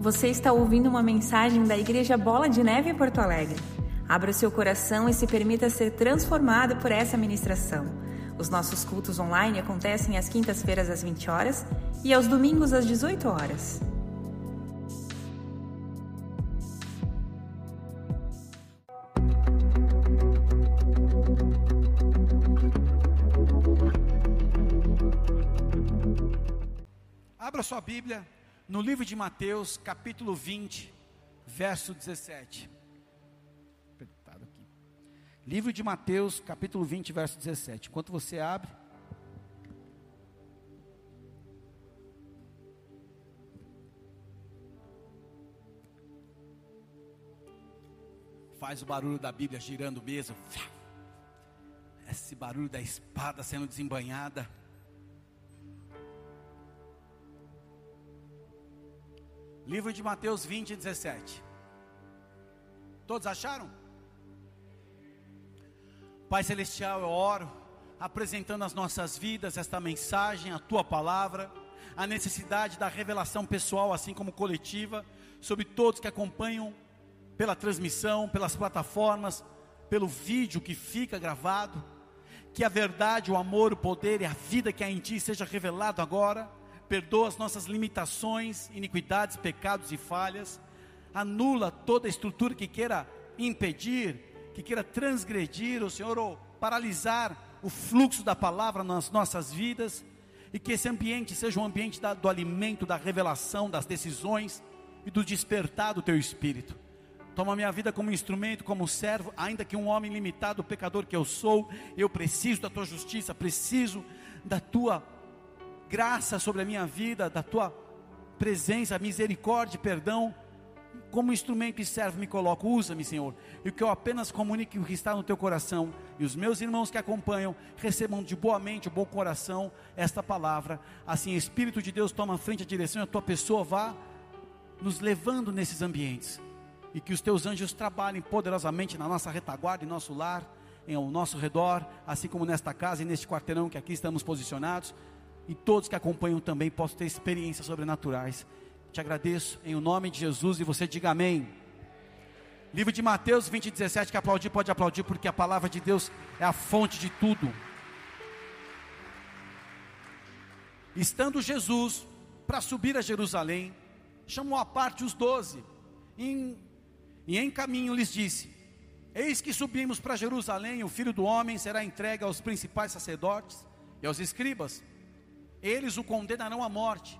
Você está ouvindo uma mensagem da Igreja Bola de Neve em Porto Alegre. Abra o seu coração e se permita ser transformado por essa ministração. Os nossos cultos online acontecem às quintas-feiras às 20 horas e aos domingos às 18 horas. No livro de Mateus, capítulo 20, verso 17. Apertado aqui. Livro de Mateus, capítulo 20, verso 17. Enquanto você abre. Faz o barulho da Bíblia girando mesmo. Esse barulho da espada sendo desembanhada. Livro de Mateus 20, 17. Todos acharam? Pai Celestial, eu oro, apresentando as nossas vidas esta mensagem, a tua palavra, a necessidade da revelação pessoal, assim como coletiva, sobre todos que acompanham pela transmissão, pelas plataformas, pelo vídeo que fica gravado. Que a verdade, o amor, o poder e a vida que há em ti seja revelado agora perdoa as nossas limitações, iniquidades, pecados e falhas, anula toda estrutura que queira impedir, que queira transgredir, o Senhor, ou paralisar o fluxo da palavra nas nossas vidas, e que esse ambiente seja um ambiente da, do alimento, da revelação, das decisões e do despertar do teu espírito. Toma minha vida como instrumento, como servo, ainda que um homem limitado, pecador que eu sou, eu preciso da tua justiça, preciso da tua graça sobre a minha vida, da tua presença, misericórdia, perdão. Como instrumento e servo me coloco, usa-me, Senhor. E que eu apenas comunique o que está no teu coração. E os meus irmãos que acompanham recebam de boa mente, bom coração, esta palavra. Assim, Espírito de Deus toma frente a direção e a tua pessoa vá nos levando nesses ambientes. E que os teus anjos trabalhem poderosamente na nossa retaguarda, em nosso lar, em ao nosso redor, assim como nesta casa e neste quarteirão que aqui estamos posicionados e todos que acompanham também possam ter experiências sobrenaturais. Te agradeço em o nome de Jesus e você diga amém. Livro de Mateus 20, 17, que aplaudir pode aplaudir, porque a palavra de Deus é a fonte de tudo. Estando Jesus para subir a Jerusalém, chamou à parte os doze, e em caminho lhes disse: Eis que subimos para Jerusalém, o filho do homem será entregue aos principais sacerdotes e aos escribas eles o condenarão à morte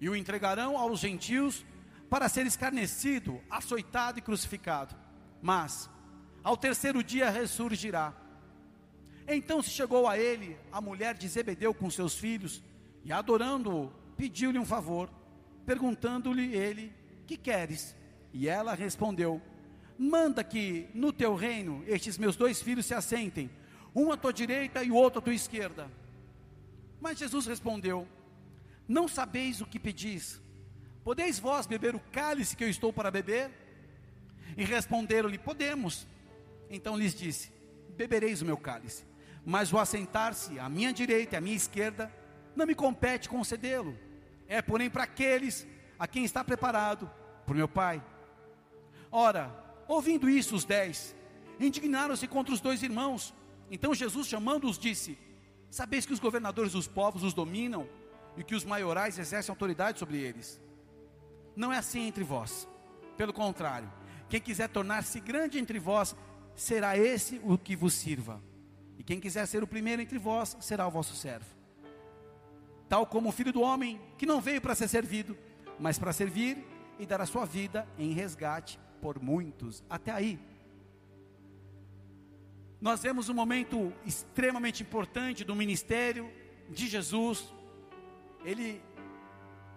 e o entregarão aos gentios para ser escarnecido, açoitado e crucificado. Mas ao terceiro dia ressurgirá. Então se chegou a ele a mulher de Zebedeu com seus filhos e adorando-o, pediu-lhe um favor, perguntando-lhe ele: "Que queres?" E ela respondeu: Manda que no teu reino estes meus dois filhos se assentem, um à tua direita e o outro à tua esquerda. Mas Jesus respondeu: Não sabeis o que pedis. Podeis vós beber o cálice que eu estou para beber? E responderam-lhe: Podemos. Então lhes disse: Bebereis o meu cálice, mas o assentar-se à minha direita e à minha esquerda não me compete concedê-lo. É, porém, para aqueles a quem está preparado por meu Pai. Ora, ouvindo isso, os dez indignaram-se contra os dois irmãos. Então Jesus, chamando-os, disse: Sabeis que os governadores dos povos os dominam e que os maiorais exercem autoridade sobre eles. Não é assim entre vós. Pelo contrário, quem quiser tornar-se grande entre vós, será esse o que vos sirva. E quem quiser ser o primeiro entre vós, será o vosso servo. Tal como o filho do homem, que não veio para ser servido, mas para servir e dar a sua vida em resgate por muitos. Até aí, nós vemos um momento extremamente importante do ministério de Jesus. Ele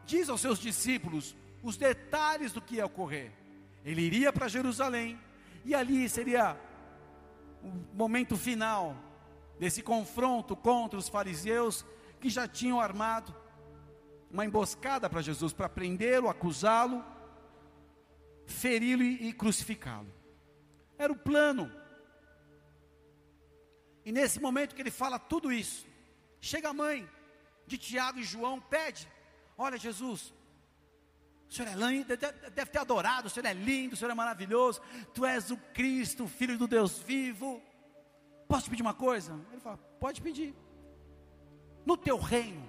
diz aos seus discípulos os detalhes do que ia ocorrer. Ele iria para Jerusalém e ali seria o momento final desse confronto contra os fariseus que já tinham armado uma emboscada para Jesus para prendê-lo, acusá-lo, feri-lo e crucificá-lo. Era o plano e nesse momento que ele fala tudo isso, chega a mãe de Tiago e João, pede: Olha, Jesus, O Senhor é lindo, deve ter adorado, o Senhor é lindo, o Senhor é maravilhoso, Tu és o Cristo, Filho do Deus vivo. Posso te pedir uma coisa? Ele fala: Pode pedir. No teu reino,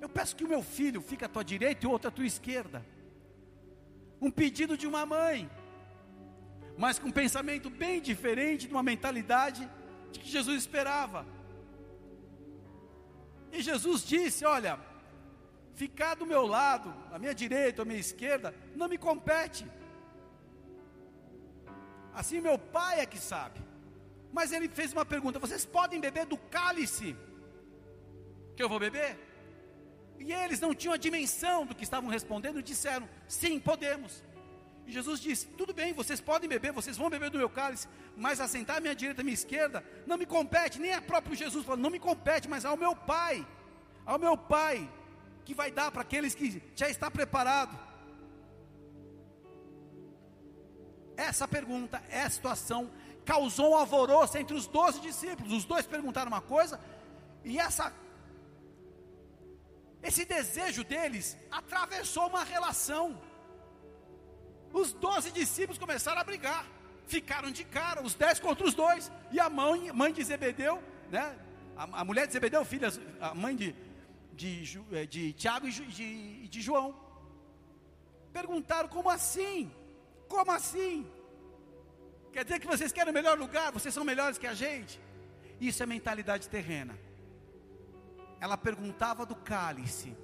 eu peço que o meu filho fique à tua direita e o outro à tua esquerda. Um pedido de uma mãe, mas com um pensamento bem diferente de uma mentalidade de que Jesus esperava. E Jesus disse: Olha, ficar do meu lado, à minha direita à minha esquerda, não me compete. Assim meu pai é que sabe. Mas ele fez uma pergunta: vocês podem beber do cálice que eu vou beber? E eles não tinham a dimensão do que estavam respondendo, disseram: sim, podemos. E Jesus disse: tudo bem, vocês podem beber, vocês vão beber do meu cálice, mas assentar à minha direita e à minha esquerda não me compete, nem a próprio Jesus falou: não me compete, mas ao meu Pai, ao meu Pai que vai dar para aqueles que já está preparado. Essa pergunta, essa situação causou um alvoroço entre os doze discípulos. Os dois perguntaram uma coisa e essa esse desejo deles atravessou uma relação. Os doze discípulos começaram a brigar, ficaram de cara, os dez contra os dois. E a mãe, mãe de Zebedeu, né? A, a mulher de Zebedeu, filha, a mãe de, de, eh, de Tiago e de, de João. Perguntaram: como assim? Como assim? Quer dizer que vocês querem o melhor lugar? Vocês são melhores que a gente? Isso é mentalidade terrena. Ela perguntava do cálice.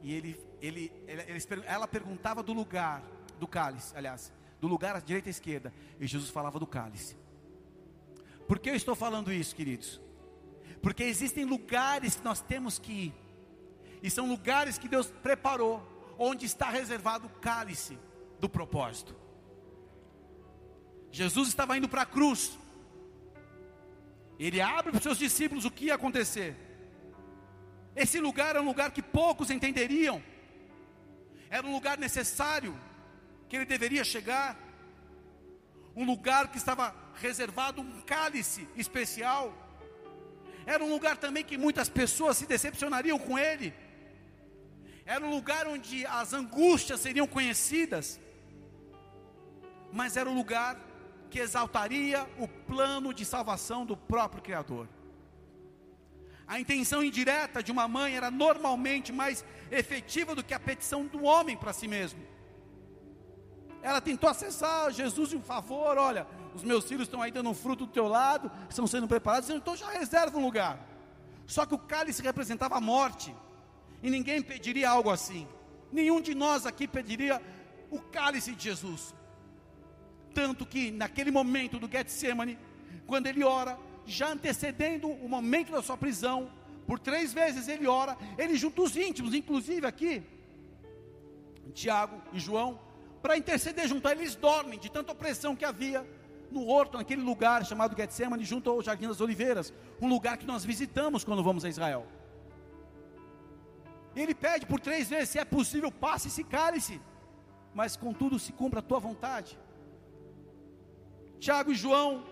E ele, ele, ele, ela perguntava do lugar, do cálice, aliás, do lugar à direita e à esquerda. E Jesus falava do cálice. Por que eu estou falando isso, queridos? Porque existem lugares que nós temos que ir e são lugares que Deus preparou, onde está reservado o cálice do propósito. Jesus estava indo para a cruz. Ele abre para os seus discípulos o que ia acontecer. Esse lugar era um lugar que poucos entenderiam. Era um lugar necessário que ele deveria chegar. Um lugar que estava reservado um cálice especial. Era um lugar também que muitas pessoas se decepcionariam com ele era um lugar onde as angústias seriam conhecidas, mas era um lugar que exaltaria o plano de salvação do próprio Criador. A intenção indireta de uma mãe era normalmente mais efetiva do que a petição do homem para si mesmo. Ela tentou acessar Jesus de um favor, olha, os meus filhos estão dando um fruto do teu lado, estão sendo preparados, então já reserva um lugar. Só que o cálice representava a morte. E ninguém pediria algo assim. Nenhum de nós aqui pediria o cálice de Jesus. Tanto que naquele momento do Getsemane, quando ele ora, já antecedendo o momento da sua prisão, por três vezes ele ora, ele junta os íntimos, inclusive aqui, Tiago e João, para interceder junto a eles dormem, de tanta opressão que havia no horto, naquele lugar chamado Getsemane, junto ao Jardim das Oliveiras, um lugar que nós visitamos quando vamos a Israel. Ele pede por três vezes: se é possível, passe esse cálice, mas contudo se cumpra a tua vontade. Tiago e João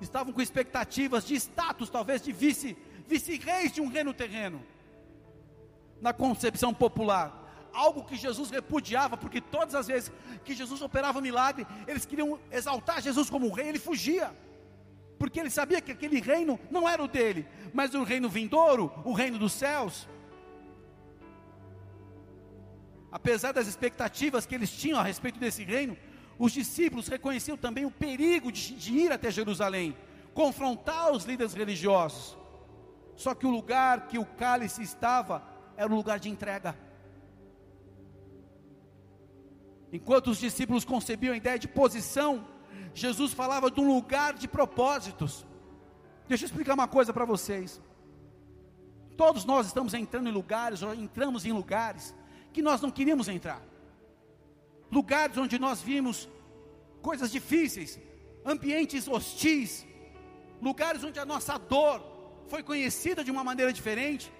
estavam com expectativas de status, talvez de vice, vice-reis de um reino terreno, na concepção popular. Algo que Jesus repudiava, porque todas as vezes que Jesus operava milagre, eles queriam exaltar Jesus como rei, ele fugia, porque ele sabia que aquele reino não era o dele, mas o reino vindouro, o reino dos céus apesar das expectativas que eles tinham a respeito desse reino, os discípulos reconheciam também o perigo de, de ir até Jerusalém, confrontar os líderes religiosos. Só que o lugar que o cálice estava era um lugar de entrega. Enquanto os discípulos concebiam a ideia de posição, Jesus falava de um lugar de propósitos. Deixa eu explicar uma coisa para vocês. Todos nós estamos entrando em lugares, ou entramos em lugares, que nós não queríamos entrar. Lugares onde nós vimos coisas difíceis, ambientes hostis, lugares onde a nossa dor foi conhecida de uma maneira diferente,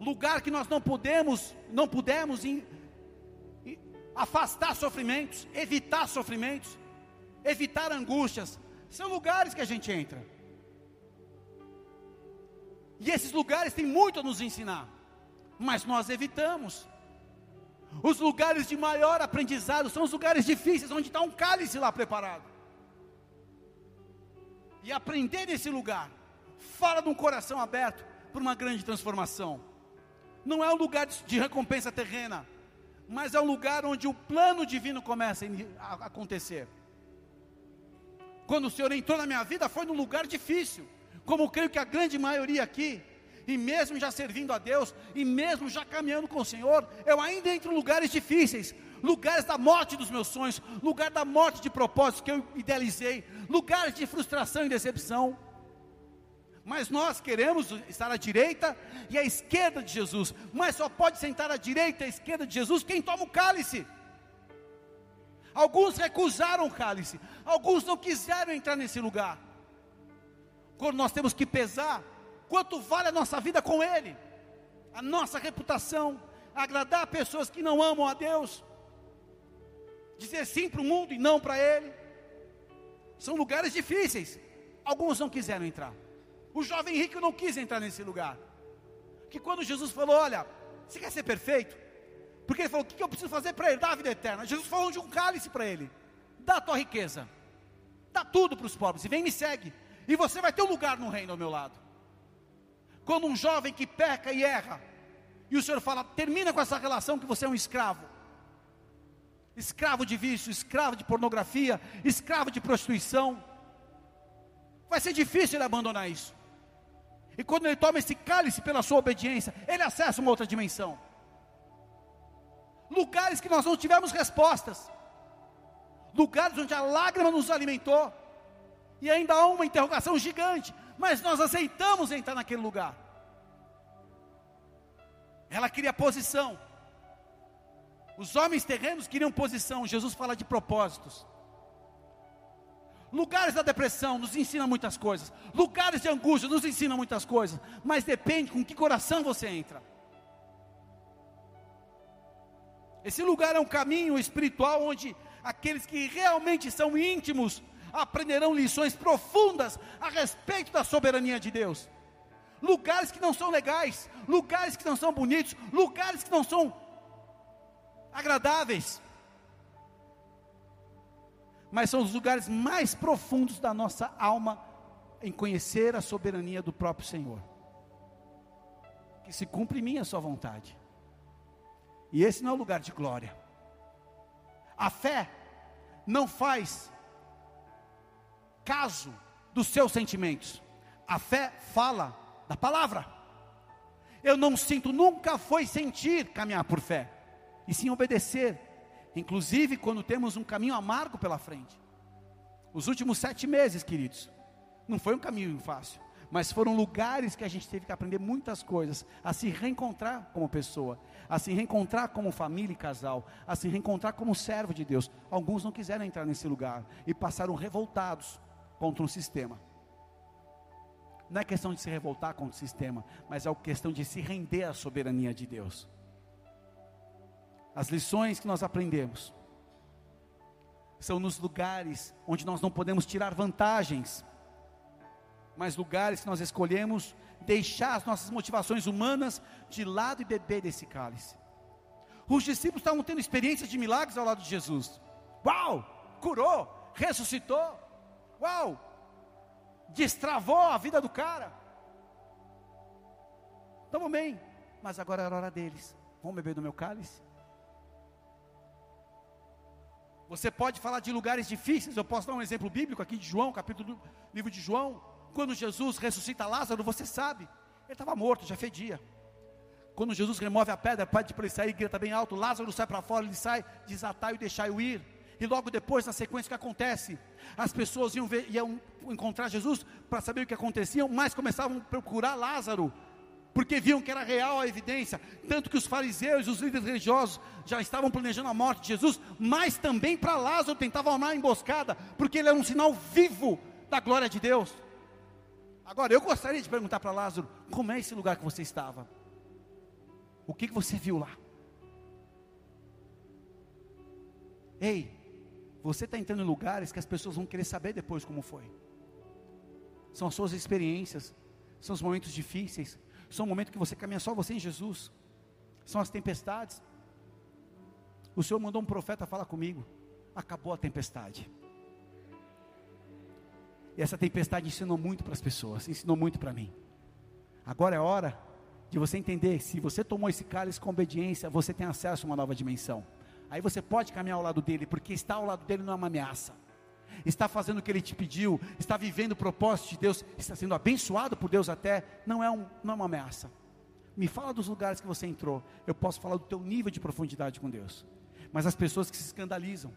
lugar que nós não podemos, não pudemos afastar sofrimentos, evitar sofrimentos, evitar angústias, são lugares que a gente entra. E esses lugares têm muito a nos ensinar, mas nós evitamos. Os lugares de maior aprendizado são os lugares difíceis, onde está um cálice lá preparado. E aprender nesse lugar, fala de um coração aberto para uma grande transformação. Não é um lugar de recompensa terrena, mas é um lugar onde o plano divino começa a acontecer. Quando o Senhor entrou na minha vida, foi num lugar difícil, como creio que a grande maioria aqui, e mesmo já servindo a Deus, e mesmo já caminhando com o Senhor, eu ainda entro em lugares difíceis, lugares da morte dos meus sonhos, lugar da morte de propósitos que eu idealizei, lugares de frustração e decepção. Mas nós queremos estar à direita e à esquerda de Jesus, mas só pode sentar à direita e à esquerda de Jesus quem toma o cálice. Alguns recusaram o cálice, alguns não quiseram entrar nesse lugar. Quando nós temos que pesar quanto vale a nossa vida com Ele, a nossa reputação, agradar pessoas que não amam a Deus, dizer sim para o mundo e não para Ele. São lugares difíceis. Alguns não quiseram entrar. O jovem rico não quis entrar nesse lugar. Que quando Jesus falou: Olha, você quer ser perfeito? Porque ele falou: O que eu preciso fazer para herdar a vida eterna? Jesus falou de um cálice para ele: Dá a tua riqueza, dá tudo para os pobres e vem me segue. E você vai ter um lugar no reino ao meu lado. Quando um jovem que peca e erra, e o Senhor fala: termina com essa relação que você é um escravo. Escravo de vício, escravo de pornografia, escravo de prostituição. Vai ser difícil ele abandonar isso. E quando ele toma esse cálice pela sua obediência, ele acessa uma outra dimensão. Lugares que nós não tivemos respostas. Lugares onde a lágrima nos alimentou. E ainda há uma interrogação gigante mas nós aceitamos entrar naquele lugar. Ela queria posição. Os homens terrenos queriam posição. Jesus fala de propósitos. Lugares da depressão nos ensinam muitas coisas. Lugares de angústia nos ensinam muitas coisas. Mas depende com que coração você entra. Esse lugar é um caminho espiritual onde aqueles que realmente são íntimos aprenderão lições profundas a respeito da soberania de Deus. Lugares que não são legais, lugares que não são bonitos, lugares que não são agradáveis, mas são os lugares mais profundos da nossa alma em conhecer a soberania do próprio Senhor. Que se cumpre em mim a sua vontade. E esse não é o lugar de glória. A fé não faz caso dos seus sentimentos. A fé fala da palavra. Eu não sinto, nunca foi sentir caminhar por fé, e sim obedecer, inclusive quando temos um caminho amargo pela frente. Os últimos sete meses, queridos, não foi um caminho fácil, mas foram lugares que a gente teve que aprender muitas coisas, a se reencontrar como pessoa, a se reencontrar como família e casal, a se reencontrar como servo de Deus. Alguns não quiseram entrar nesse lugar e passaram revoltados contra um sistema. Não é questão de se revoltar contra o sistema, mas é questão de se render à soberania de Deus. As lições que nós aprendemos são nos lugares onde nós não podemos tirar vantagens, mas lugares que nós escolhemos deixar as nossas motivações humanas de lado e beber desse cálice. Os discípulos estavam tendo experiências de milagres ao lado de Jesus. Uau! Curou, ressuscitou. Uau! Destravou a vida do cara. Estamos bem, mas agora era hora deles. Vão beber do meu cálice? Você pode falar de lugares difíceis. Eu posso dar um exemplo bíblico aqui de João, capítulo do livro de João. Quando Jesus ressuscita Lázaro, você sabe, ele estava morto, já fedia. Quando Jesus remove a pedra, pede para ele sair, grita bem alto: Lázaro sai para fora, ele sai, desatai e deixai-o ir. E logo depois, na sequência, o que acontece? As pessoas iam, ver, iam encontrar Jesus para saber o que acontecia, mas começavam a procurar Lázaro, porque viam que era real a evidência. Tanto que os fariseus e os líderes religiosos já estavam planejando a morte de Jesus, mas também para Lázaro tentavam armar a emboscada, porque ele era um sinal vivo da glória de Deus. Agora, eu gostaria de perguntar para Lázaro: como é esse lugar que você estava? O que, que você viu lá? Ei, você está entrando em lugares que as pessoas vão querer saber depois como foi. São as suas experiências, são os momentos difíceis, são o momento que você caminha só você em Jesus, são as tempestades. O Senhor mandou um profeta falar comigo. Acabou a tempestade. E essa tempestade ensinou muito para as pessoas, ensinou muito para mim. Agora é hora de você entender: se você tomou esse cálice com obediência, você tem acesso a uma nova dimensão. Aí você pode caminhar ao lado dele, porque estar ao lado dele não é uma ameaça. Está fazendo o que ele te pediu, está vivendo o propósito de Deus, está sendo abençoado por Deus até, não é, um, não é uma ameaça. Me fala dos lugares que você entrou, eu posso falar do teu nível de profundidade com Deus. Mas as pessoas que se escandalizam,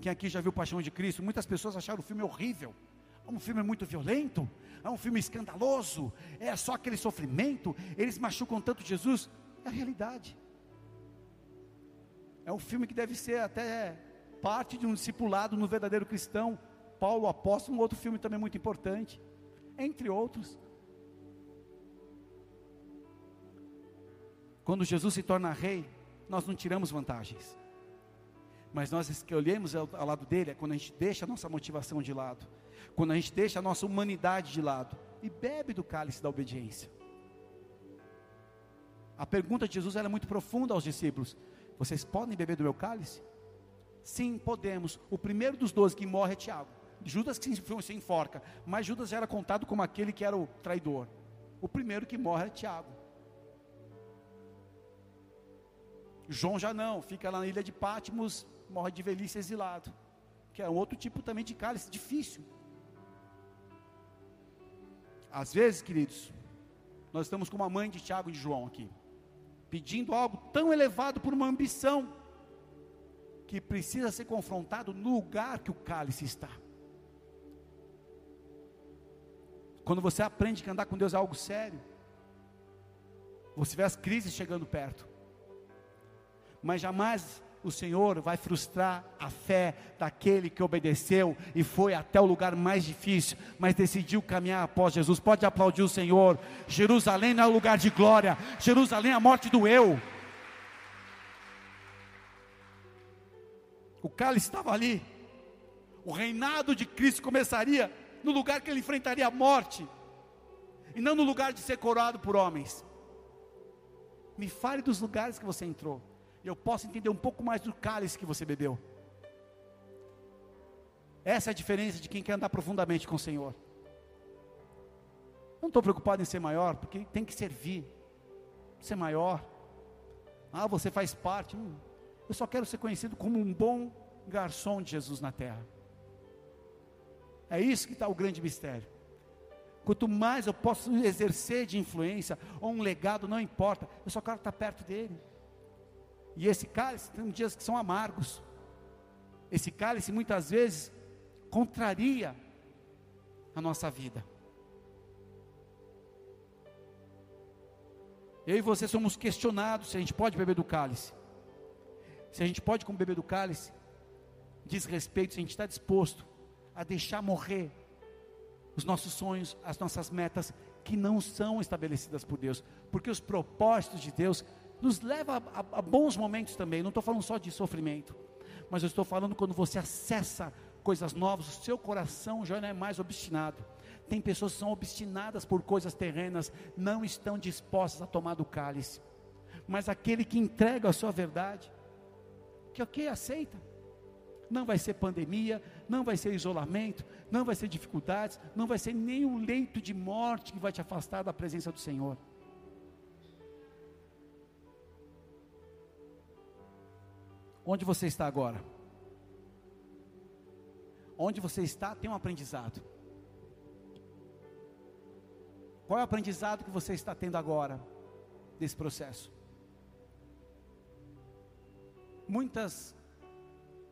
quem aqui já viu Paixão de Cristo, muitas pessoas acharam o filme horrível. É um filme muito violento, é um filme escandaloso, é só aquele sofrimento, eles machucam tanto Jesus. É a realidade. É um filme que deve ser até parte de um discipulado no verdadeiro cristão. Paulo Apóstolo, um outro filme também muito importante, entre outros. Quando Jesus se torna rei, nós não tiramos vantagens. Mas nós escolhemos ao, ao lado dele é quando a gente deixa a nossa motivação de lado, quando a gente deixa a nossa humanidade de lado e bebe do cálice da obediência. A pergunta de Jesus era muito profunda aos discípulos: Vocês podem beber do meu cálice? Sim, podemos. O primeiro dos doze que morre é Tiago. Judas que se enforca, mas Judas era contado como aquele que era o traidor. O primeiro que morre é Tiago. João já não, fica lá na ilha de Patmos, morre de velhice exilado, que é um outro tipo também de cálice, difícil. Às vezes, queridos, nós estamos com a mãe de Tiago e de João aqui, pedindo algo tão elevado por uma ambição, que precisa ser confrontado no lugar que o cálice está. Quando você aprende que andar com Deus é algo sério, você vê as crises chegando perto, mas jamais o Senhor vai frustrar a fé daquele que obedeceu e foi até o lugar mais difícil, mas decidiu caminhar após Jesus. Pode aplaudir o Senhor. Jerusalém não é lugar de glória, Jerusalém é a morte do eu. O cálice estava ali, o reinado de Cristo começaria no lugar que ele enfrentaria a morte, e não no lugar de ser coroado por homens. Me fale dos lugares que você entrou eu posso entender um pouco mais do cálice que você bebeu. Essa é a diferença de quem quer andar profundamente com o Senhor. Não estou preocupado em ser maior, porque tem que servir, ser maior. Ah, você faz parte. Hum, eu só quero ser conhecido como um bom garçom de Jesus na terra. É isso que está o grande mistério. Quanto mais eu posso exercer de influência ou um legado, não importa, eu só quero estar perto dele. E esse cálice tem dias que são amargos. Esse cálice muitas vezes contraria a nossa vida. Eu e você somos questionados se a gente pode beber do cálice. Se a gente pode, como beber do cálice, diz respeito, se a gente está disposto a deixar morrer os nossos sonhos, as nossas metas que não são estabelecidas por Deus, porque os propósitos de Deus nos leva a, a, a bons momentos também. Não estou falando só de sofrimento, mas eu estou falando quando você acessa coisas novas, o seu coração já não é mais obstinado. Tem pessoas que são obstinadas por coisas terrenas, não estão dispostas a tomar do cálice. Mas aquele que entrega a sua verdade, que ok, aceita. Não vai ser pandemia, não vai ser isolamento, não vai ser dificuldades, não vai ser o leito de morte que vai te afastar da presença do Senhor. Onde você está agora? Onde você está tem um aprendizado. Qual é o aprendizado que você está tendo agora desse processo? Muitas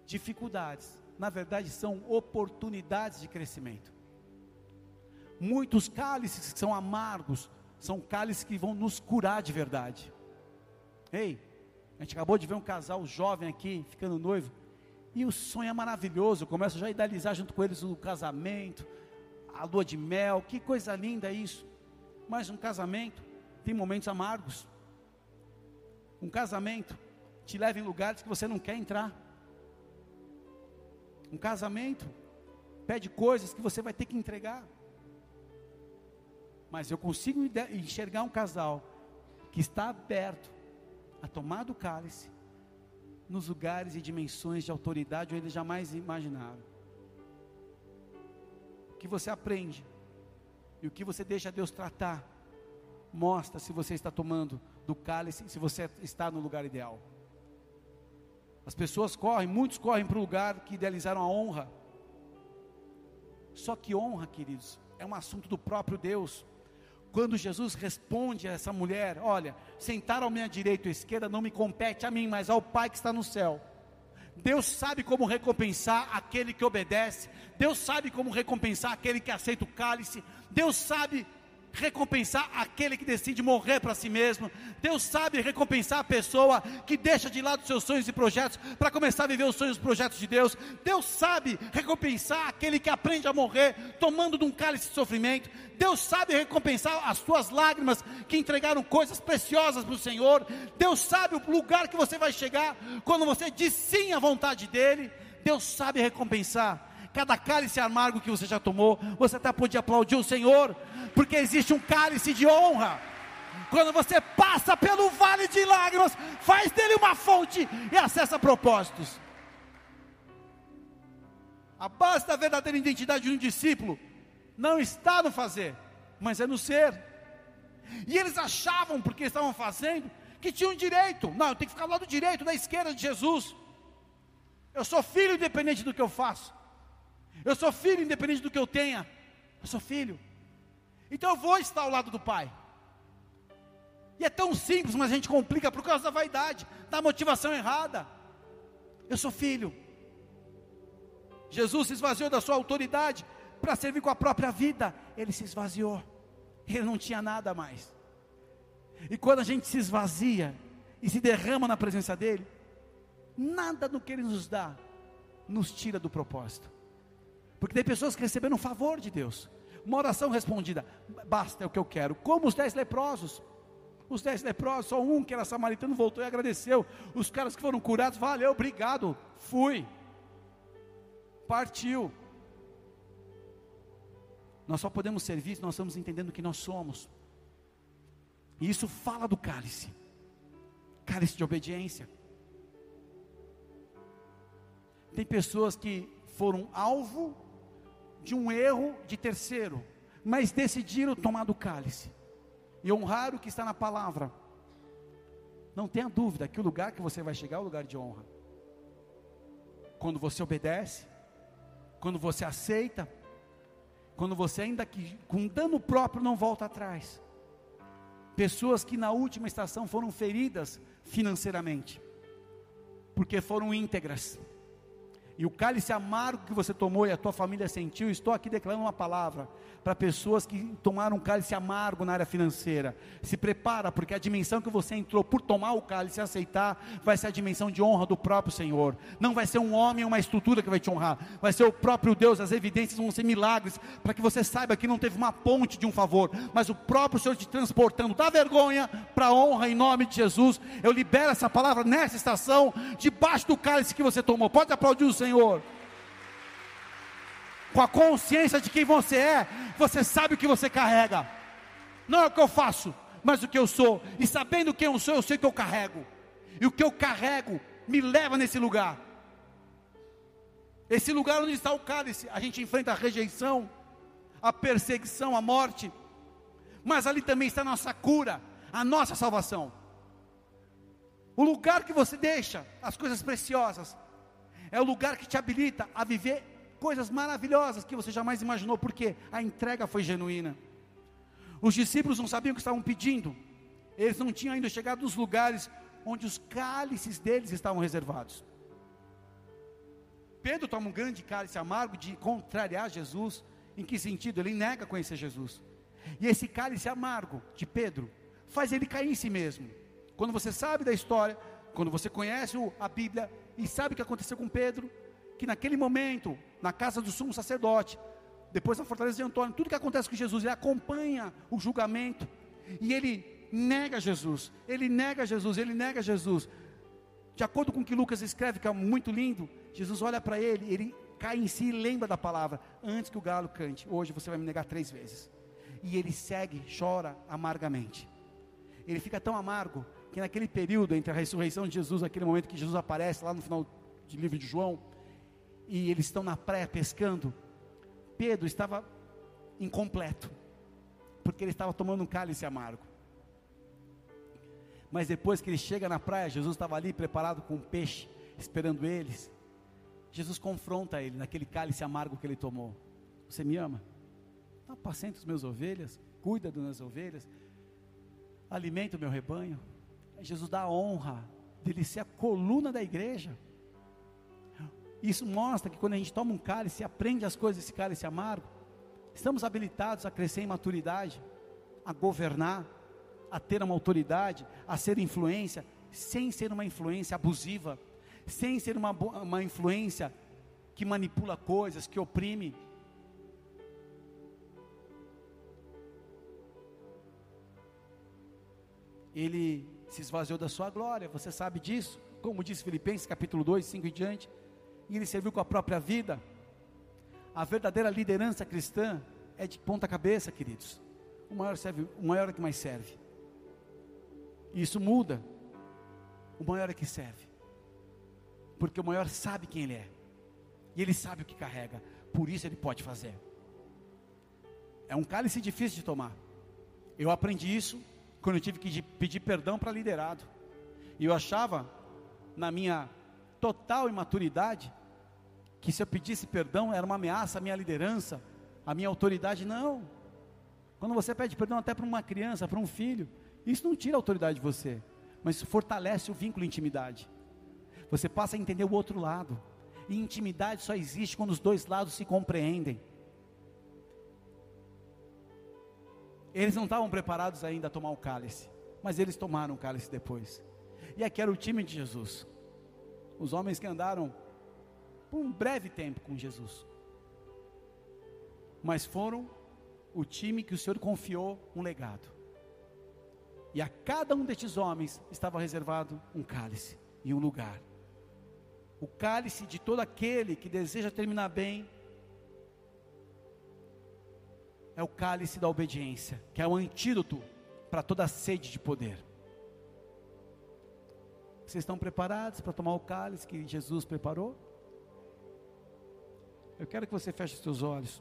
dificuldades, na verdade, são oportunidades de crescimento. Muitos cálices que são amargos, são cálices que vão nos curar de verdade. Ei, a gente acabou de ver um casal jovem aqui, ficando noivo, e o sonho é maravilhoso. Eu começo já a idealizar junto com eles o casamento, a lua de mel, que coisa linda isso. Mas um casamento tem momentos amargos. Um casamento te leva em lugares que você não quer entrar. Um casamento pede coisas que você vai ter que entregar. Mas eu consigo enxergar um casal que está aberto a tomar do cálice nos lugares e dimensões de autoridade onde eles jamais imaginaram. O que você aprende e o que você deixa Deus tratar, mostra se você está tomando do cálice, se você está no lugar ideal. As pessoas correm, muitos correm para o lugar que idealizaram a honra. Só que honra, queridos, é um assunto do próprio Deus. Quando Jesus responde a essa mulher: Olha, sentar ao minha direita ou esquerda não me compete a mim, mas ao Pai que está no céu. Deus sabe como recompensar aquele que obedece, Deus sabe como recompensar aquele que aceita o cálice, Deus sabe recompensar aquele que decide morrer para si mesmo. Deus sabe recompensar a pessoa que deixa de lado seus sonhos e projetos para começar a viver os sonhos e projetos de Deus. Deus sabe recompensar aquele que aprende a morrer tomando de um cálice de sofrimento. Deus sabe recompensar as tuas lágrimas que entregaram coisas preciosas para o Senhor. Deus sabe o lugar que você vai chegar quando você diz sim à vontade dEle. Deus sabe recompensar cada cálice amargo que você já tomou, você até pode aplaudir o Senhor, porque existe um cálice de honra. Quando você passa pelo vale de lágrimas, faz dele uma fonte e acessa propósitos. A base da verdadeira identidade de um discípulo não está no fazer, mas é no ser. E eles achavam, porque estavam fazendo, que tinham direito. Não, eu tenho que ficar do lado direito, da esquerda de Jesus. Eu sou filho independente do que eu faço. Eu sou filho, independente do que eu tenha. Eu sou filho. Então eu vou estar ao lado do Pai. E é tão simples, mas a gente complica por causa da vaidade, da motivação errada. Eu sou filho. Jesus se esvaziou da sua autoridade para servir com a própria vida. Ele se esvaziou. Ele não tinha nada mais. E quando a gente se esvazia e se derrama na presença dele, nada do que ele nos dá nos tira do propósito. Porque tem pessoas que receberam um favor de Deus. Uma oração respondida, basta, é o que eu quero. Como os dez leprosos. Os dez leprosos, só um que era samaritano voltou e agradeceu. Os caras que foram curados, valeu, obrigado, fui. Partiu. Nós só podemos servir se nós estamos entendendo que nós somos. E isso fala do cálice cálice de obediência. Tem pessoas que foram alvo de um erro de terceiro, mas decidiram tomar do cálice e honrar o que está na palavra. Não tenha dúvida que o lugar que você vai chegar é o lugar de honra. Quando você obedece, quando você aceita, quando você ainda que com dano próprio não volta atrás. Pessoas que na última estação foram feridas financeiramente, porque foram íntegras e o cálice amargo que você tomou e a tua família sentiu, estou aqui declarando uma palavra para pessoas que tomaram um cálice amargo na área financeira. Se prepara, porque a dimensão que você entrou por tomar o cálice e aceitar, vai ser a dimensão de honra do próprio Senhor. Não vai ser um homem ou uma estrutura que vai te honrar, vai ser o próprio Deus, as evidências vão ser milagres, para que você saiba que não teve uma ponte de um favor, mas o próprio Senhor te transportando da vergonha para a honra em nome de Jesus. Eu libero essa palavra nessa estação, debaixo do cálice que você tomou. Pode aplaudir o Senhor. Senhor. Com a consciência de quem você é, você sabe o que você carrega. Não é o que eu faço, mas o que eu sou. E sabendo quem eu sou, eu sei o que eu carrego. E o que eu carrego me leva nesse lugar. Esse lugar onde está o cálice, a gente enfrenta a rejeição, a perseguição, a morte. Mas ali também está a nossa cura, a nossa salvação. O lugar que você deixa as coisas preciosas, é o lugar que te habilita a viver coisas maravilhosas que você jamais imaginou, porque a entrega foi genuína. Os discípulos não sabiam o que estavam pedindo, eles não tinham ainda chegado nos lugares onde os cálices deles estavam reservados. Pedro toma um grande cálice amargo de contrariar Jesus. Em que sentido? Ele nega conhecer Jesus. E esse cálice amargo de Pedro faz ele cair em si mesmo. Quando você sabe da história, quando você conhece a Bíblia, e sabe o que aconteceu com Pedro? Que naquele momento, na casa do sumo sacerdote, depois na fortaleza de Antônio, tudo que acontece com Jesus, ele acompanha o julgamento e ele nega Jesus, ele nega Jesus, ele nega Jesus. De acordo com o que Lucas escreve, que é muito lindo, Jesus olha para ele, ele cai em si e lembra da palavra, antes que o galo cante, hoje você vai me negar três vezes. E ele segue, chora amargamente. Ele fica tão amargo que naquele período entre a ressurreição de Jesus, aquele momento que Jesus aparece lá no final do livro de João, e eles estão na praia pescando, Pedro estava incompleto, porque ele estava tomando um cálice amargo. Mas depois que ele chega na praia, Jesus estava ali preparado com um peixe, esperando eles. Jesus confronta ele naquele cálice amargo que ele tomou. Você me ama? Apacenta as minhas ovelhas, cuida das minhas ovelhas, alimenta o meu rebanho. Jesus dá a honra dele ser a coluna da igreja. Isso mostra que quando a gente toma um cálice, aprende as coisas desse cálice amargo, estamos habilitados a crescer em maturidade, a governar, a ter uma autoridade, a ser influência, sem ser uma influência abusiva, sem ser uma, uma influência que manipula coisas, que oprime. Ele se esvaziou da sua glória, você sabe disso, como diz Filipenses capítulo 2, 5 e diante, e ele serviu com a própria vida. A verdadeira liderança cristã é de ponta cabeça, queridos. O maior, serve, o maior é que mais serve. Isso muda. O maior é que serve. Porque o maior sabe quem ele é. E ele sabe o que carrega. Por isso ele pode fazer. É um cálice difícil de tomar. Eu aprendi isso quando eu tive que pedir perdão para liderado. E eu achava, na minha total imaturidade, que se eu pedisse perdão era uma ameaça à minha liderança, à minha autoridade. Não. Quando você pede perdão até para uma criança, para um filho, isso não tira a autoridade de você, mas fortalece o vínculo de intimidade. Você passa a entender o outro lado. E intimidade só existe quando os dois lados se compreendem. Eles não estavam preparados ainda a tomar o cálice, mas eles tomaram o cálice depois. E aqui era o time de Jesus. Os homens que andaram por um breve tempo com Jesus. Mas foram o time que o Senhor confiou um legado. E a cada um destes homens estava reservado um cálice e um lugar. O cálice de todo aquele que deseja terminar bem é o cálice da obediência, que é o antídoto para toda sede de poder. Vocês estão preparados para tomar o cálice que Jesus preparou? Eu quero que você feche os seus olhos.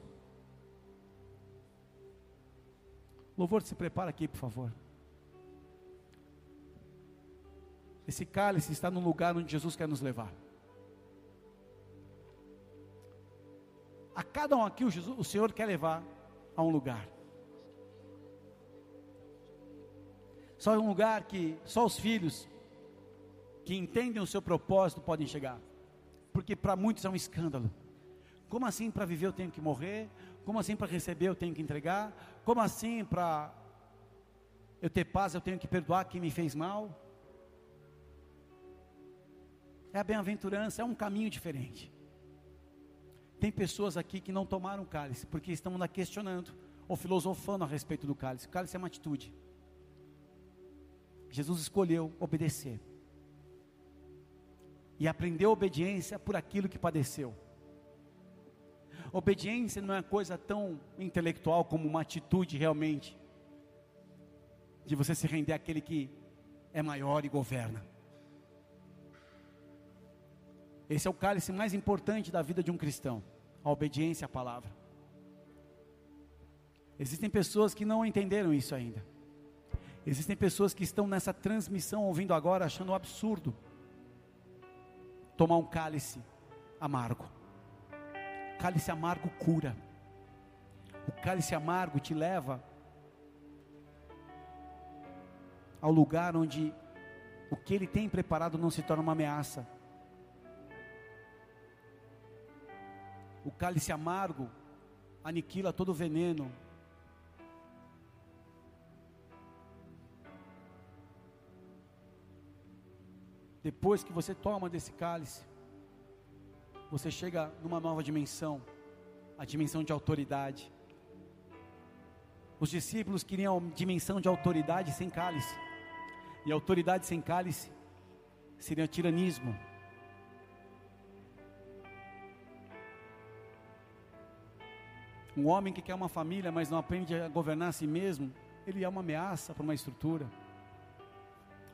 Louvor, se prepara aqui, por favor. Esse cálice está no lugar onde Jesus quer nos levar. A cada um aqui o, Jesus, o Senhor quer levar a um lugar. Só é um lugar que só os filhos que entendem o seu propósito podem chegar. Porque para muitos é um escândalo. Como assim para viver eu tenho que morrer? Como assim para receber eu tenho que entregar? Como assim para eu ter paz eu tenho que perdoar quem me fez mal? É a bem-aventurança, é um caminho diferente. Tem pessoas aqui que não tomaram cálice, porque estão ainda questionando ou filosofando a respeito do cálice. O cálice é uma atitude. Jesus escolheu obedecer. E aprendeu obediência por aquilo que padeceu. Obediência não é coisa tão intelectual como uma atitude realmente de você se render àquele que é maior e governa. Esse é o cálice mais importante da vida de um cristão, a obediência à palavra. Existem pessoas que não entenderam isso ainda. Existem pessoas que estão nessa transmissão ouvindo agora achando um absurdo tomar um cálice amargo. Cálice amargo cura. O cálice amargo te leva ao lugar onde o que ele tem preparado não se torna uma ameaça, O cálice amargo aniquila todo o veneno. Depois que você toma desse cálice, você chega numa nova dimensão, a dimensão de autoridade. Os discípulos queriam a dimensão de autoridade sem cálice, e autoridade sem cálice seria tiranismo. Um homem que quer uma família, mas não aprende a governar a si mesmo, ele é uma ameaça para uma estrutura.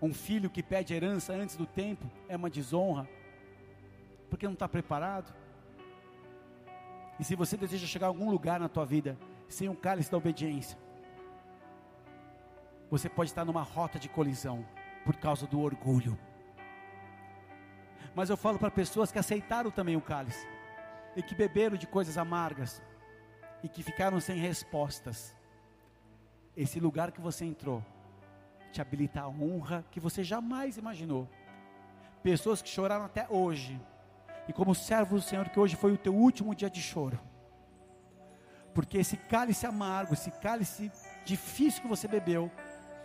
Um filho que pede herança antes do tempo é uma desonra, porque não está preparado. E se você deseja chegar a algum lugar na tua vida sem um cálice da obediência, você pode estar numa rota de colisão por causa do orgulho. Mas eu falo para pessoas que aceitaram também o cálice e que beberam de coisas amargas e que ficaram sem respostas. Esse lugar que você entrou te habilita a honra que você jamais imaginou. Pessoas que choraram até hoje, e como servo do Senhor, que hoje foi o teu último dia de choro, porque esse cálice amargo, esse cálice difícil que você bebeu,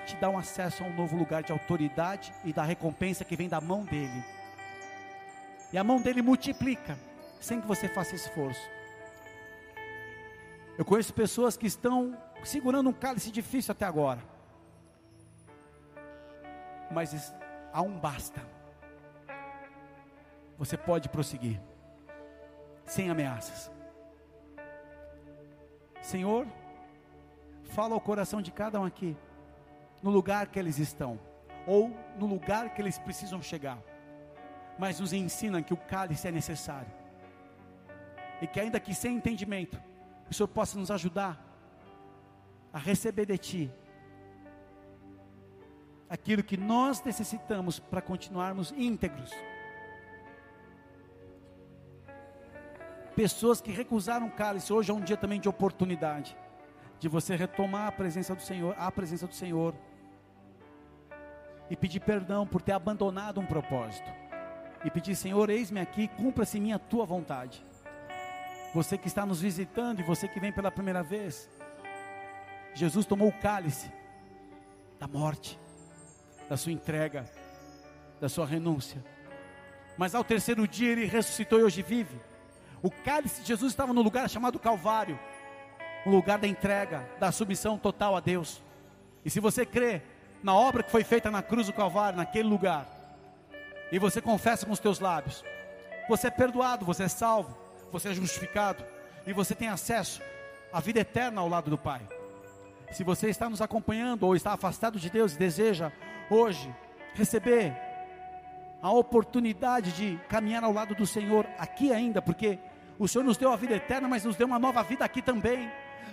te dá um acesso a um novo lugar de autoridade e da recompensa que vem da mão dele. E a mão dele multiplica, sem que você faça esforço. Eu conheço pessoas que estão segurando um cálice difícil até agora, mas há um basta. Você pode prosseguir, sem ameaças. Senhor, fala ao coração de cada um aqui no lugar que eles estão, ou no lugar que eles precisam chegar, mas nos ensina que o cálice é necessário, e que ainda que sem entendimento, o Senhor possa nos ajudar a receber de Ti aquilo que nós necessitamos para continuarmos íntegros. Pessoas que recusaram o cálice, hoje é um dia também de oportunidade de você retomar a presença do Senhor, a presença do Senhor e pedir perdão por ter abandonado um propósito. E pedir, Senhor, eis-me aqui, cumpra-se minha tua vontade. Você que está nos visitando e você que vem pela primeira vez, Jesus tomou o cálice da morte, da sua entrega, da sua renúncia. Mas ao terceiro dia ele ressuscitou e hoje vive. O cálice de Jesus estava no lugar chamado Calvário, o lugar da entrega, da submissão total a Deus. E se você crê na obra que foi feita na cruz do Calvário, naquele lugar, e você confessa com os teus lábios, você é perdoado, você é salvo, você é justificado, e você tem acesso à vida eterna ao lado do Pai. Se você está nos acompanhando ou está afastado de Deus e deseja hoje receber a oportunidade de caminhar ao lado do Senhor aqui ainda, porque o Senhor nos deu a vida eterna, mas nos deu uma nova vida aqui também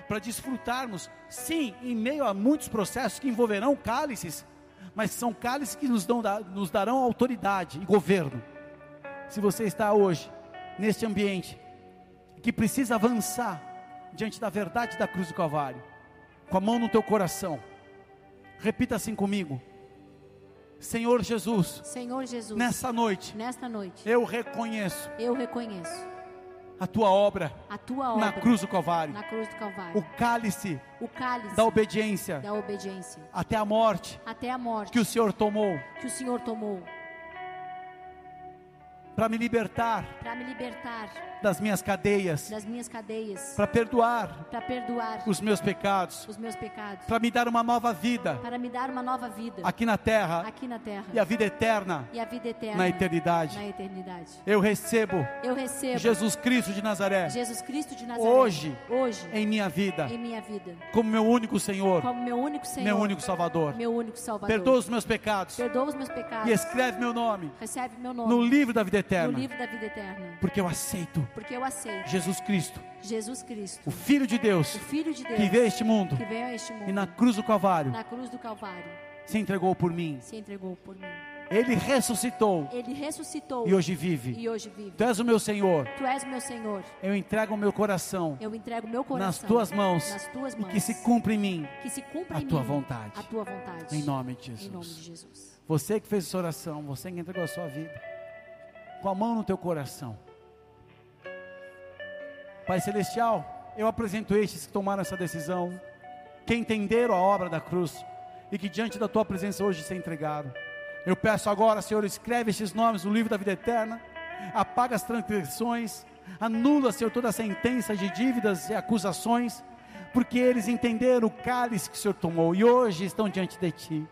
para desfrutarmos, sim, em meio a muitos processos que envolverão cálices, mas são cálices que nos, dão, nos darão autoridade e governo. Se você está hoje neste ambiente, que precisa avançar diante da verdade da cruz do Calvário, com a mão no teu coração, repita assim comigo. Senhor Jesus, Senhor Jesus, nessa noite, nesta noite, eu reconheço, eu reconheço a tua obra, a tua obra na cruz do Calvário, na cruz do Calvário, o cálice, o cálice da obediência, da obediência, até a morte, até a morte que o Senhor tomou, que o Senhor tomou, para me libertar, para me libertar das minhas cadeias, das minhas cadeias, para perdoar, para perdoar os meus pecados, os meus pecados, para me dar uma nova vida, para me dar uma nova vida aqui na terra, aqui na terra e a vida eterna, e a vida eterna na eternidade. na eternidade. Eu recebo, eu recebo Jesus Cristo de Nazaré, Jesus Cristo de Nazaré hoje, hoje em minha vida, em minha vida, como meu único Senhor, como meu único Senhor, meu único Salvador. meu único Salvador. Perdoa os meus pecados Perdoa os meus pecados e escreve meu nome recebe meu nome no livro da vida eterna, livro da vida eterna, porque eu aceito porque eu aceito Jesus Cristo, Jesus Cristo, o Filho de Deus, o Filho de Deus que veio a este mundo que veio a este mundo e na cruz do Calvário na cruz do Calvário se entregou por mim. se entregou por mim. Ele ressuscitou Ele ressuscitou e hoje vive. e hoje vive. Tu és o meu Senhor. Tu és o meu Senhor. Eu entrego o meu coração Eu entrego meu coração nas tuas mãos nas tuas e mãos. que se cumpra em mim que se cumpra a em tua mim vontade. a tua vontade. Em nome de Em nome de Jesus. Jesus. Você que fez essa oração, você que entregou a sua vida, com a mão no teu coração. Pai Celestial, eu apresento estes que tomaram essa decisão, que entenderam a obra da cruz e que diante da tua presença hoje se entregaram. Eu peço agora, Senhor, escreve estes nomes no livro da vida eterna, apaga as transgressões, anula, Senhor, toda a sentença de dívidas e acusações, porque eles entenderam o cálice que o Senhor tomou e hoje estão diante de Ti.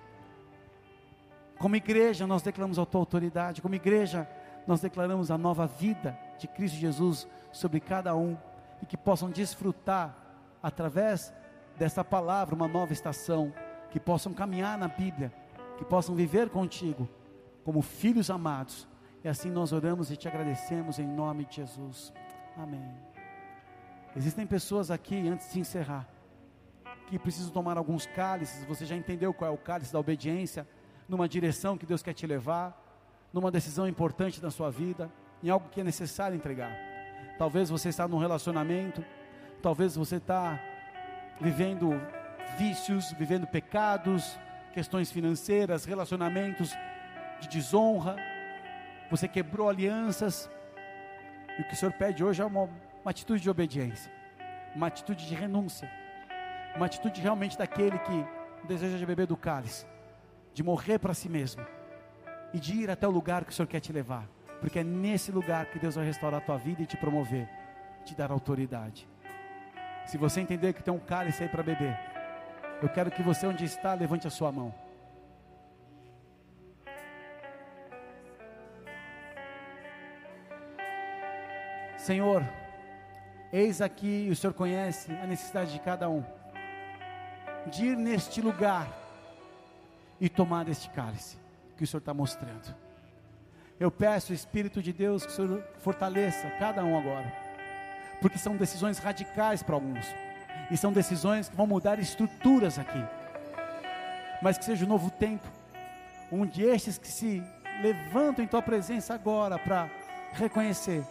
Como igreja, nós declaramos a tua autoridade. Como igreja, nós declaramos a nova vida de Cristo Jesus sobre cada um e que possam desfrutar através dessa palavra uma nova estação, que possam caminhar na Bíblia que possam viver contigo como filhos amados. E assim nós oramos e te agradecemos em nome de Jesus. Amém. Existem pessoas aqui, antes de encerrar, que precisam tomar alguns cálices. Você já entendeu qual é o cálice da obediência? Numa direção que Deus quer te levar, numa decisão importante da sua vida, em algo que é necessário entregar. Talvez você está num relacionamento, talvez você está vivendo vícios, vivendo pecados, questões financeiras, relacionamentos de desonra, você quebrou alianças, e o que o Senhor pede hoje é uma, uma atitude de obediência, uma atitude de renúncia, uma atitude realmente daquele que deseja de beber do cálice, de morrer para si mesmo e de ir até o lugar que o Senhor quer te levar, porque é nesse lugar que Deus vai restaurar a tua vida e te promover, te dar autoridade. Se você entender que tem um cálice aí para beber, eu quero que você, onde está, levante a sua mão. Senhor, eis aqui, o Senhor conhece a necessidade de cada um, de ir neste lugar e tomar deste cálice que o Senhor está mostrando. Eu peço, Espírito de Deus, que o Senhor fortaleça cada um agora, porque são decisões radicais para alguns, e são decisões que vão mudar estruturas aqui, mas que seja um novo tempo, onde estes que se levantam em tua presença agora para reconhecer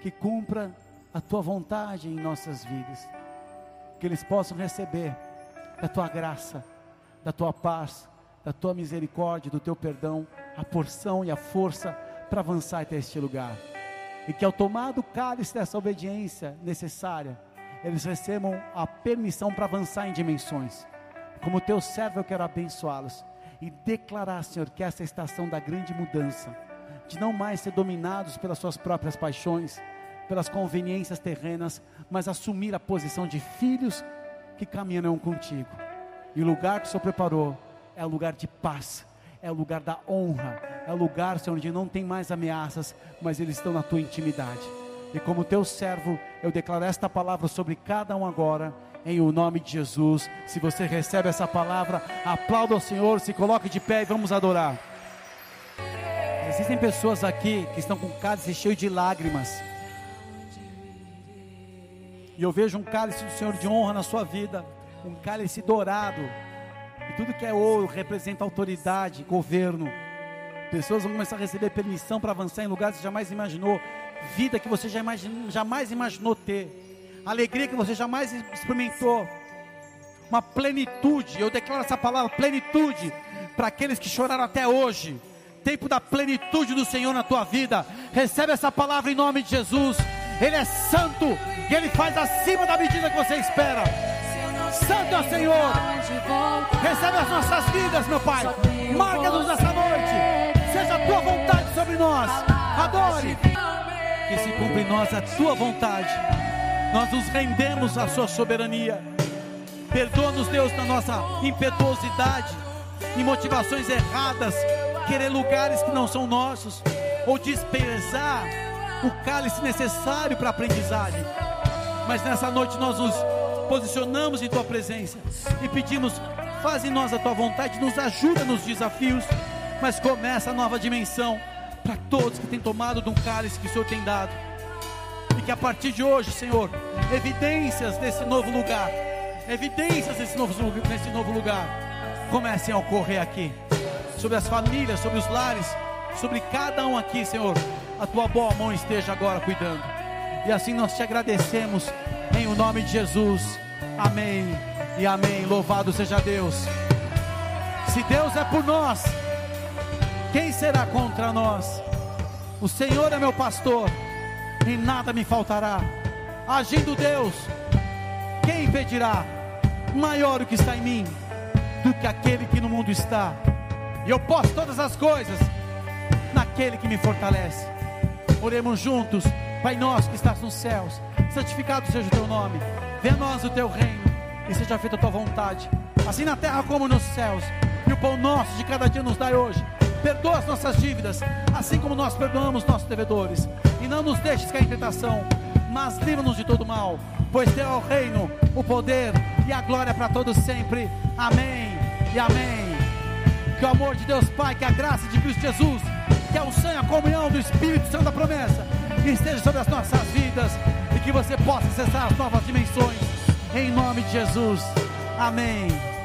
que cumpra a tua vontade em nossas vidas, que eles possam receber da tua graça, da tua paz, da tua misericórdia, do teu perdão, a porção e a força para avançar até este lugar. E que ao tomar do cálice dessa obediência necessária, eles recebam a permissão para avançar em dimensões. Como teu servo, eu quero abençoá-los e declarar, Senhor, que essa é estação da grande mudança, de não mais ser dominados pelas suas próprias paixões, pelas conveniências terrenas, mas assumir a posição de filhos que caminham contigo. E o lugar que o Senhor preparou é o lugar de paz, é o lugar da honra, é o lugar, Senhor, onde não tem mais ameaças, mas eles estão na tua intimidade. E como teu servo, eu declaro esta palavra sobre cada um agora, em o nome de Jesus. Se você recebe essa palavra, aplauda ao Senhor, se coloque de pé e vamos adorar. Existem pessoas aqui que estão com o cálice cheio de lágrimas. E eu vejo um cálice do Senhor de honra na sua vida, um cálice dourado. Tudo que é ouro representa autoridade, governo. Pessoas vão começar a receber permissão para avançar em lugares que jamais imaginou, vida que você jamais, jamais imaginou ter, alegria que você jamais experimentou, uma plenitude. Eu declaro essa palavra plenitude para aqueles que choraram até hoje. Tempo da plenitude do Senhor na tua vida. Recebe essa palavra em nome de Jesus. Ele é santo e Ele faz acima da medida que você espera. Santo é o Senhor. Recebe as nossas vidas, meu Pai. Marca-nos nessa noite. Seja a tua vontade sobre nós. Adore. Que se cumpra em nós a tua vontade. Nós nos rendemos à sua soberania. Perdoa-nos, Deus, na nossa impetuosidade e motivações erradas, querer lugares que não são nossos, ou desprezar o cálice necessário para a aprendizagem. Mas nessa noite nós nos posicionamos em tua presença e pedimos: faz em nós a tua vontade, nos ajuda nos desafios, mas começa a nova dimensão para todos que têm tomado de um cálice que o Senhor tem dado. E que a partir de hoje, Senhor, evidências desse novo lugar, evidências desse novo, desse novo lugar, comecem a ocorrer aqui, sobre as famílias, sobre os lares, sobre cada um aqui, Senhor a tua boa mão esteja agora cuidando. E assim nós te agradecemos em o nome de Jesus. Amém e amém. Louvado seja Deus. Se Deus é por nós, quem será contra nós? O Senhor é meu pastor, e nada me faltará. Agindo Deus, quem impedirá? Maior o que está em mim do que aquele que no mundo está. E eu posso todas as coisas naquele que me fortalece. Oremos juntos. Pai nosso que estás nos céus, santificado seja o teu nome. Venha a nós o teu reino e seja feita a tua vontade, assim na terra como nos céus. E o pão nosso de cada dia nos dai hoje. Perdoa as nossas dívidas, assim como nós perdoamos nossos devedores. E não nos deixes cair em tentação, mas livra-nos de todo mal, pois teu é o reino, o poder e a glória para todos sempre. Amém e amém. Que o amor de Deus Pai, que a graça de Cristo Jesus, que a unção e a comunhão do Espírito Santo da promessa, esteja sobre as nossas vidas e que você possa acessar as novas dimensões, em nome de Jesus. Amém.